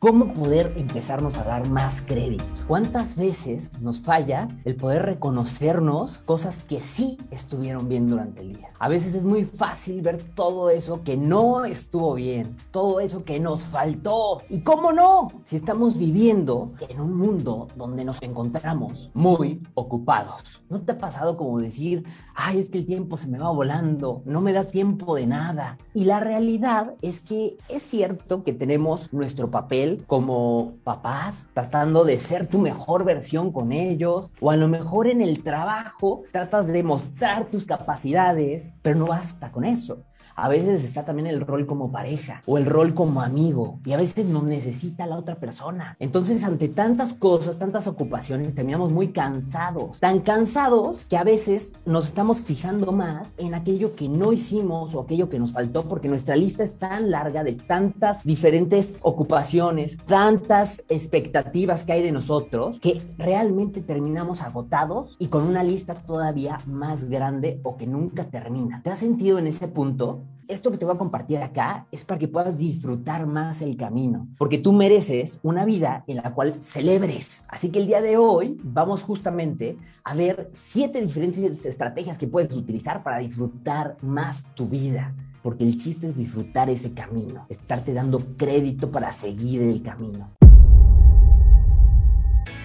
cómo poder empezarnos a dar más crédito. ¿Cuántas veces nos falla el poder reconocernos cosas que sí estuvieron bien durante el día? A veces es muy fácil ver todo eso que no estuvo bien, todo eso que nos faltó. ¿Y cómo no? Si estamos viviendo en un mundo donde nos encontramos muy ocupados. ¿No te ha pasado como decir, ay, es que el tiempo se me va volando, no me da tiempo de nada? Y la realidad es que es cierto que tenemos nuestro papel como papás, tratando de ser tu mejor versión con ellos, o a lo mejor en el trabajo tratas de mostrar tus capacidades, pero no basta con eso. A veces está también el rol como pareja o el rol como amigo y a veces no necesita la otra persona. Entonces, ante tantas cosas, tantas ocupaciones, terminamos muy cansados. Tan cansados que a veces nos estamos fijando más en aquello que no hicimos o aquello que nos faltó porque nuestra lista es tan larga de tantas diferentes ocupaciones, tantas expectativas que hay de nosotros que realmente terminamos agotados y con una lista todavía más grande o que nunca termina. ¿Te has sentido en ese punto? Esto que te voy a compartir acá es para que puedas disfrutar más el camino, porque tú mereces una vida en la cual celebres. Así que el día de hoy vamos justamente a ver siete diferentes estrategias que puedes utilizar para disfrutar más tu vida. Porque el chiste es disfrutar ese camino, estarte dando crédito para seguir el camino.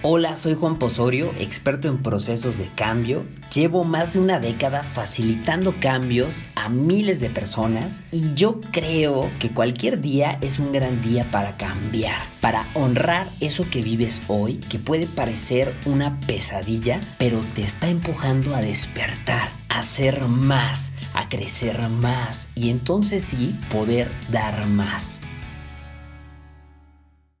Hola, soy Juan Posorio, experto en procesos de cambio. Llevo más de una década facilitando cambios a miles de personas y yo creo que cualquier día es un gran día para cambiar, para honrar eso que vives hoy, que puede parecer una pesadilla, pero te está empujando a despertar, a ser más, a crecer más y entonces sí poder dar más.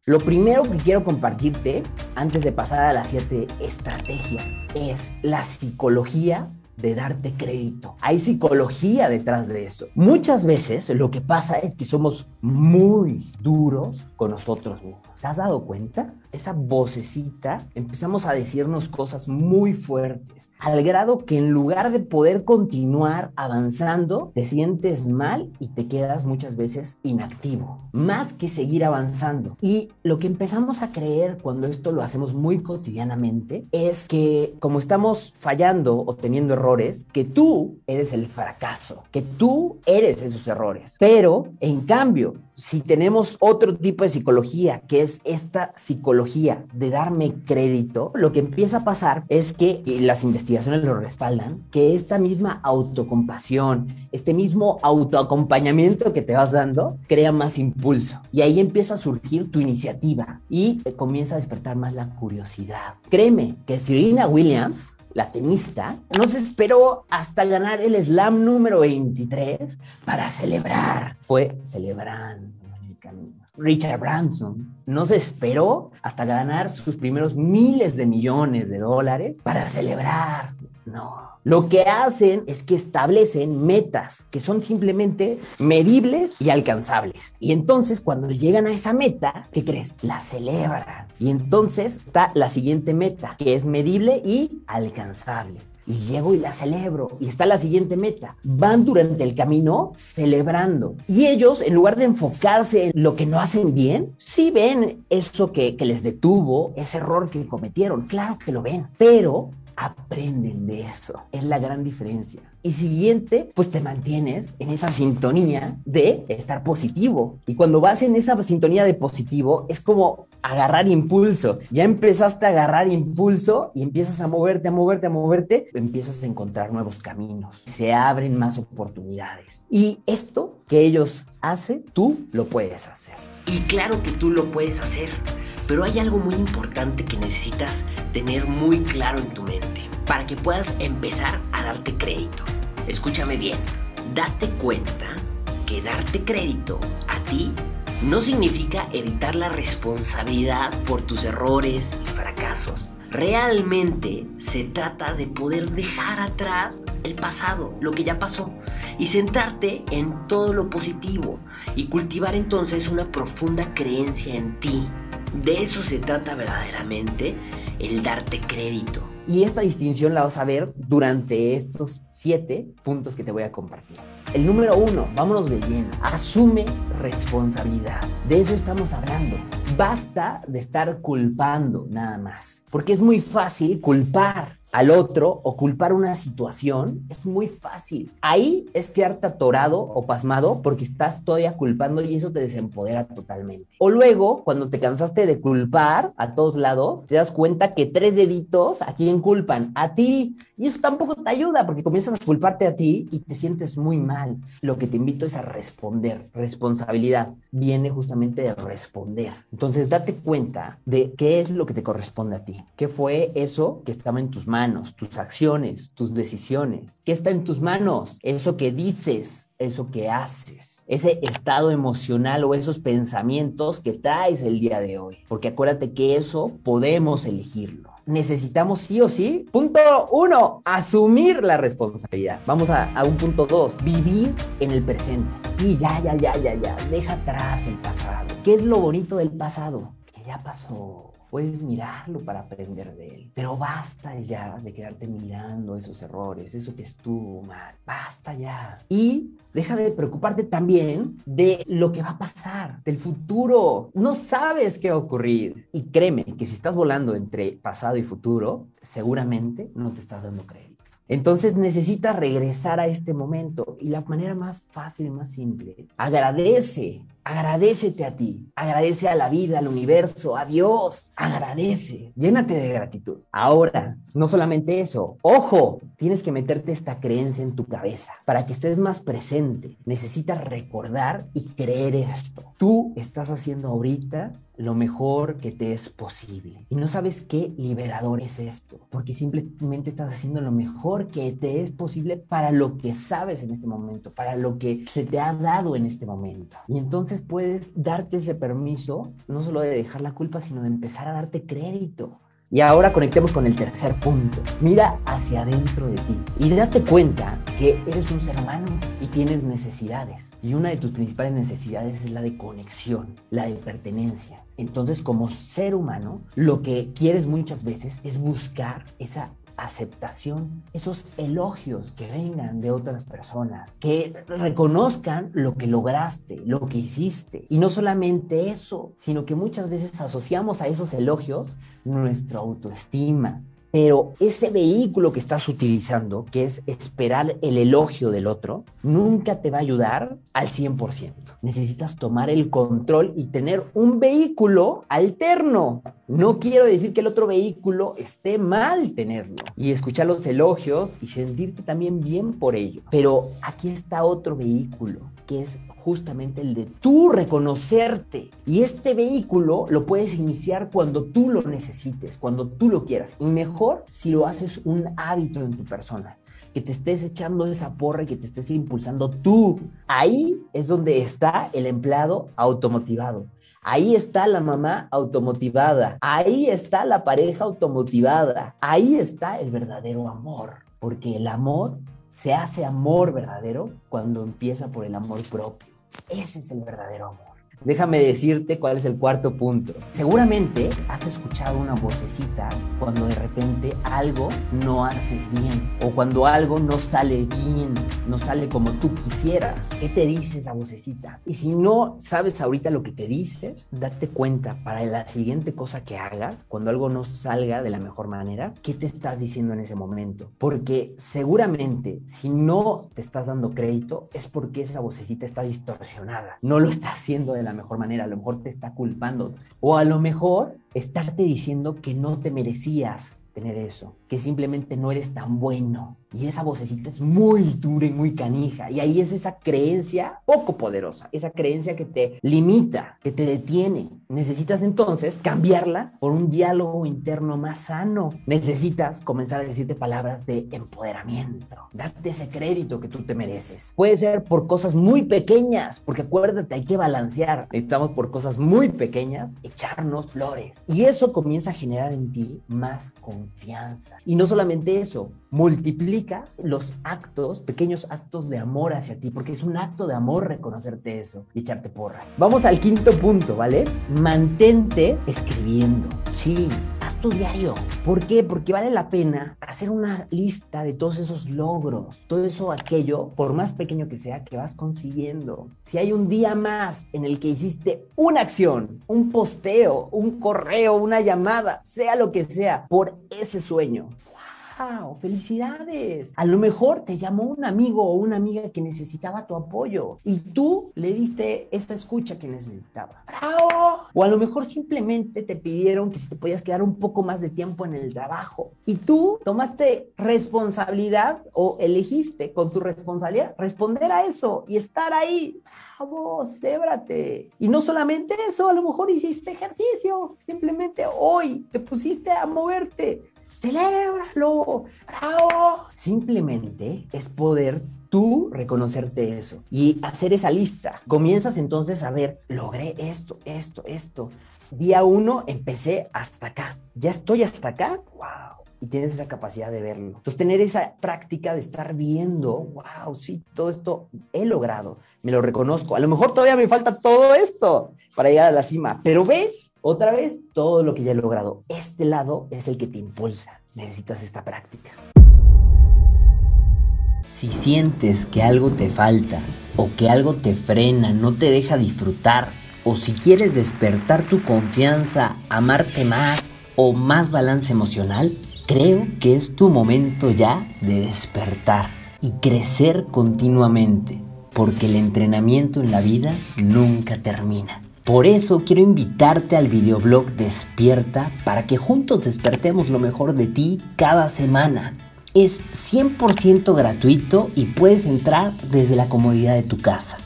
Lo primero que quiero compartirte antes de pasar a las siete estrategias es la psicología de darte crédito. Hay psicología detrás de eso. Muchas veces lo que pasa es que somos muy duros con nosotros mismos. ¿Te has dado cuenta? Esa vocecita empezamos a decirnos cosas muy fuertes, al grado que en lugar de poder continuar avanzando, te sientes mal y te quedas muchas veces inactivo, más que seguir avanzando. Y lo que empezamos a creer cuando esto lo hacemos muy cotidianamente es que como estamos fallando o teniendo errores, que tú eres el fracaso, que tú eres esos errores. Pero en cambio, si tenemos otro tipo de psicología, que es esta psicología de darme crédito, lo que empieza a pasar es que, y las investigaciones lo respaldan, que esta misma autocompasión, este mismo autoacompañamiento que te vas dando, crea más impulso. Y ahí empieza a surgir tu iniciativa y comienza a despertar más la curiosidad. Créeme que Serena Williams la tenista, no se esperó hasta ganar el slam número 23 para celebrar. Fue celebrando el camino. Richard Branson no se esperó hasta ganar sus primeros miles de millones de dólares para celebrar. No. Lo que hacen es que establecen metas que son simplemente medibles y alcanzables. Y entonces cuando llegan a esa meta, ¿qué crees? La celebran. Y entonces está la siguiente meta, que es medible y alcanzable y llego y la celebro. Y está la siguiente meta. Van durante el camino celebrando. Y ellos, en lugar de enfocarse en lo que no hacen bien, sí ven eso que, que les detuvo, ese error que cometieron. Claro que lo ven. Pero aprenden de eso. Es la gran diferencia. Y siguiente, pues te mantienes en esa sintonía de estar positivo. Y cuando vas en esa sintonía de positivo, es como agarrar impulso. Ya empezaste a agarrar impulso y empiezas a moverte, a moverte, a moverte, empiezas a encontrar nuevos caminos. Se abren más oportunidades. Y esto que ellos hacen, tú lo puedes hacer. Y claro que tú lo puedes hacer. Pero hay algo muy importante que necesitas tener muy claro en tu mente para que puedas empezar a darte crédito. Escúchame bien, date cuenta que darte crédito a ti no significa evitar la responsabilidad por tus errores y fracasos. Realmente se trata de poder dejar atrás el pasado, lo que ya pasó, y centrarte en todo lo positivo y cultivar entonces una profunda creencia en ti, de eso se trata verdaderamente el darte crédito. Y esta distinción la vas a ver durante estos siete puntos que te voy a compartir. El número uno, vámonos de lleno, asume responsabilidad. De eso estamos hablando. basta de estar culpando nada más, porque es muy fácil culpar al otro o culpar una situación es muy fácil. Ahí es quedarte atorado o pasmado porque estás todavía culpando y eso te desempodera totalmente. O luego, cuando te cansaste de culpar a todos lados, te das cuenta que tres deditos a quién culpan, a ti. Y eso tampoco te ayuda porque comienzas a culparte a ti y te sientes muy mal. Lo que te invito es a responder. Responsabilidad viene justamente de responder. Entonces, date cuenta de qué es lo que te corresponde a ti. ¿Qué fue eso que estaba en tus tus acciones, tus decisiones. ¿Qué está en tus manos? Eso que dices, eso que haces, ese estado emocional o esos pensamientos que traes el día de hoy. Porque acuérdate que eso podemos elegirlo. Necesitamos sí o sí. Punto uno, asumir la responsabilidad. Vamos a, a un punto dos, vivir en el presente. Y ya, ya, ya, ya, ya, deja atrás el pasado. ¿Qué es lo bonito del pasado? Que ya pasó puedes mirarlo para aprender de él. Pero basta ya de quedarte mirando esos errores, eso que estuvo mal. Basta ya. Y deja de preocuparte también de lo que va a pasar, del futuro. No sabes qué va a ocurrir. Y créeme que si estás volando entre pasado y futuro, seguramente no te estás dando crédito. Entonces necesitas regresar a este momento y la manera más fácil y más simple, agradece, agradecete a ti, agradece a la vida, al universo, a Dios, agradece, llénate de gratitud. Ahora, no solamente eso, ojo, tienes que meterte esta creencia en tu cabeza para que estés más presente. Necesitas recordar y creer esto. Tú estás haciendo ahorita lo mejor que te es posible. Y no sabes qué liberador es esto, porque simplemente estás haciendo lo mejor que te es posible para lo que sabes en este momento, para lo que se te ha dado en este momento. Y entonces puedes darte ese permiso, no solo de dejar la culpa, sino de empezar a darte crédito. Y ahora conectemos con el tercer punto. Mira hacia adentro de ti y date cuenta que eres un ser humano y tienes necesidades. Y una de tus principales necesidades es la de conexión, la de pertenencia. Entonces, como ser humano, lo que quieres muchas veces es buscar esa aceptación, esos elogios que vengan de otras personas, que reconozcan lo que lograste, lo que hiciste. Y no solamente eso, sino que muchas veces asociamos a esos elogios nuestra autoestima, pero ese vehículo que estás utilizando, que es esperar el elogio del otro, nunca te va a ayudar al 100%. Necesitas tomar el control y tener un vehículo alterno. No quiero decir que el otro vehículo esté mal tenerlo y escuchar los elogios y sentirte también bien por ello. Pero aquí está otro vehículo que es justamente el de tú reconocerte. Y este vehículo lo puedes iniciar cuando tú lo necesites, cuando tú lo quieras. Y mejor si lo haces un hábito en tu persona que te estés echando esa porra y que te estés impulsando tú. Ahí es donde está el empleado automotivado. Ahí está la mamá automotivada. Ahí está la pareja automotivada. Ahí está el verdadero amor. Porque el amor se hace amor verdadero cuando empieza por el amor propio. Ese es el verdadero amor. Déjame decirte cuál es el cuarto punto. Seguramente has escuchado una vocecita cuando de repente algo no haces bien o cuando algo no sale bien, no sale como tú quisieras. ¿Qué te dice esa vocecita? Y si no sabes ahorita lo que te dices, date cuenta para la siguiente cosa que hagas, cuando algo no salga de la mejor manera, ¿qué te estás diciendo en ese momento? Porque seguramente si no te estás dando crédito es porque esa vocecita está distorsionada. No lo está haciendo de la mejor manera, a lo mejor te está culpando o a lo mejor estarte diciendo que no te merecías tener eso, que simplemente no eres tan bueno, y esa vocecita es muy dura y muy canija. Y ahí es esa creencia poco poderosa, esa creencia que te limita, que te detiene. Necesitas entonces cambiarla por un diálogo interno más sano. Necesitas comenzar a decirte palabras de empoderamiento. Date ese crédito que tú te mereces. Puede ser por cosas muy pequeñas, porque acuérdate, hay que balancear. Necesitamos por cosas muy pequeñas echarnos flores. Y eso comienza a generar en ti más confianza. Y no solamente eso, los actos, pequeños actos de amor hacia ti, porque es un acto de amor reconocerte eso y echarte porra. Vamos al quinto punto, ¿vale? Mantente escribiendo. Sí, haz tu diario. ¿Por qué? Porque vale la pena hacer una lista de todos esos logros, todo eso, aquello, por más pequeño que sea, que vas consiguiendo. Si hay un día más en el que hiciste una acción, un posteo, un correo, una llamada, sea lo que sea, por ese sueño, ¡Wow! ¡Felicidades! A lo mejor te llamó un amigo o una amiga que necesitaba tu apoyo y tú le diste esta escucha que necesitaba. ¡Bravo! O a lo mejor simplemente te pidieron que si te podías quedar un poco más de tiempo en el trabajo y tú tomaste responsabilidad o elegiste con tu responsabilidad responder a eso y estar ahí vos, celébrate. Y no solamente eso, a lo mejor hiciste ejercicio, simplemente hoy te pusiste a moverte celébralo, bravo. Simplemente es poder tú reconocerte eso y hacer esa lista. Comienzas entonces a ver, logré esto, esto, esto. Día uno empecé hasta acá. Ya estoy hasta acá. Wow. Y tienes esa capacidad de verlo. Entonces, tener esa práctica de estar viendo, wow, sí, todo esto he logrado, me lo reconozco. A lo mejor todavía me falta todo esto para llegar a la cima, pero ve otra vez, todo lo que ya he logrado. Este lado es el que te impulsa. Necesitas esta práctica. Si sientes que algo te falta o que algo te frena, no te deja disfrutar, o si quieres despertar tu confianza, amarte más o más balance emocional, creo que es tu momento ya de despertar y crecer continuamente, porque el entrenamiento en la vida nunca termina. Por eso quiero invitarte al videoblog Despierta para que juntos despertemos lo mejor de ti cada semana. Es 100% gratuito y puedes entrar desde la comodidad de tu casa.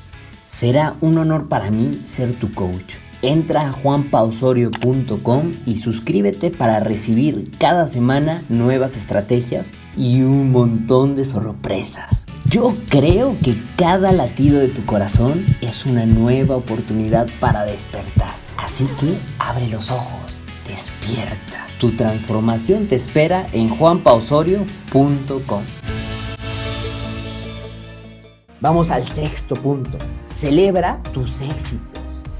Será un honor para mí ser tu coach. Entra a juanpausorio.com y suscríbete para recibir cada semana nuevas estrategias y un montón de sorpresas. Yo creo que cada latido de tu corazón es una nueva oportunidad para despertar. Así que abre los ojos, despierta. Tu transformación te espera en juanpausorio.com. Vamos al sexto punto. Celebra tus éxitos.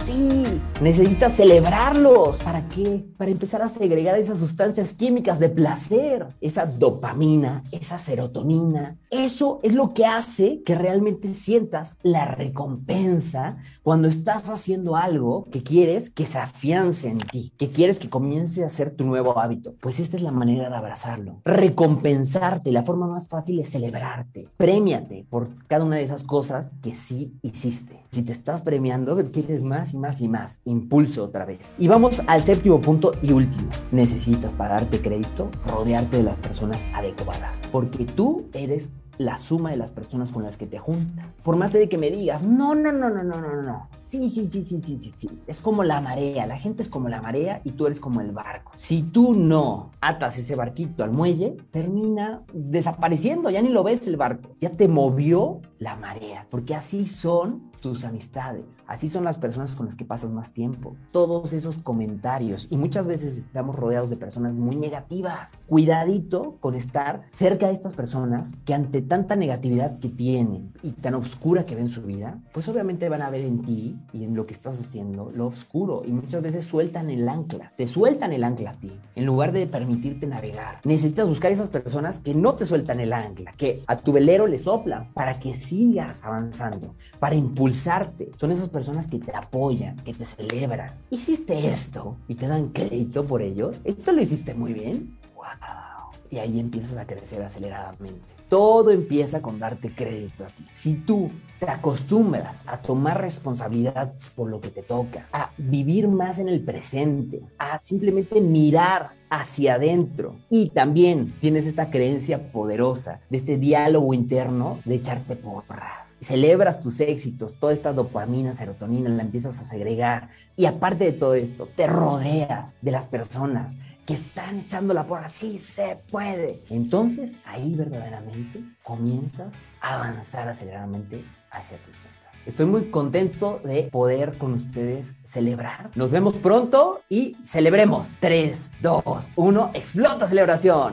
Sí, necesitas celebrarlos. ¿Para qué? Para empezar a segregar esas sustancias químicas de placer, esa dopamina, esa serotonina. Eso es lo que hace que realmente sientas la recompensa cuando estás haciendo algo que quieres que se afiance en ti, que quieres que comience a ser tu nuevo hábito. Pues esta es la manera de abrazarlo. Recompensarte, la forma más fácil es celebrarte. Premiate por cada una de esas cosas que sí hiciste. Si te estás premiando, quieres más y más y más. Impulso otra vez. Y vamos al séptimo punto y último. Necesitas para darte crédito, rodearte de las personas adecuadas. Porque tú eres la suma de las personas con las que te juntas. Por más de que me digas, no, no, no, no, no, no, no. Sí, sí, sí, sí, sí, sí, sí. Es como la marea. La gente es como la marea y tú eres como el barco. Si tú no atas ese barquito al muelle, termina desapareciendo. Ya ni lo ves el barco. Ya te movió la marea. Porque así son tus amistades. Así son las personas con las que pasas más tiempo. Todos esos comentarios. Y muchas veces estamos rodeados de personas muy negativas. Cuidadito con estar cerca de estas personas que ante tanta negatividad que tienen y tan oscura que ven su vida, pues obviamente van a ver en ti y en lo que estás haciendo lo oscuro. Y muchas veces sueltan el ancla. Te sueltan el ancla a ti en lugar de permitirte navegar. Necesitas buscar esas personas que no te sueltan el ancla, que a tu velero le soplan para que sigas avanzando, para impulsar son esas personas que te apoyan, que te celebran. Hiciste esto y te dan crédito por ello. Esto lo hiciste muy bien. ¡Wow! Y ahí empiezas a crecer aceleradamente. Todo empieza con darte crédito a ti. Si tú te acostumbras a tomar responsabilidad por lo que te toca, a vivir más en el presente, a simplemente mirar hacia adentro y también tienes esta creencia poderosa de este diálogo interno de echarte porras celebras tus éxitos, toda esta dopamina, serotonina, la empiezas a segregar. Y aparte de todo esto, te rodeas de las personas que están echando la porra, sí se puede. Entonces, ahí verdaderamente comienzas a avanzar aceleradamente hacia tus metas. Estoy muy contento de poder con ustedes celebrar. Nos vemos pronto y celebremos. 3, 2, 1, explota celebración.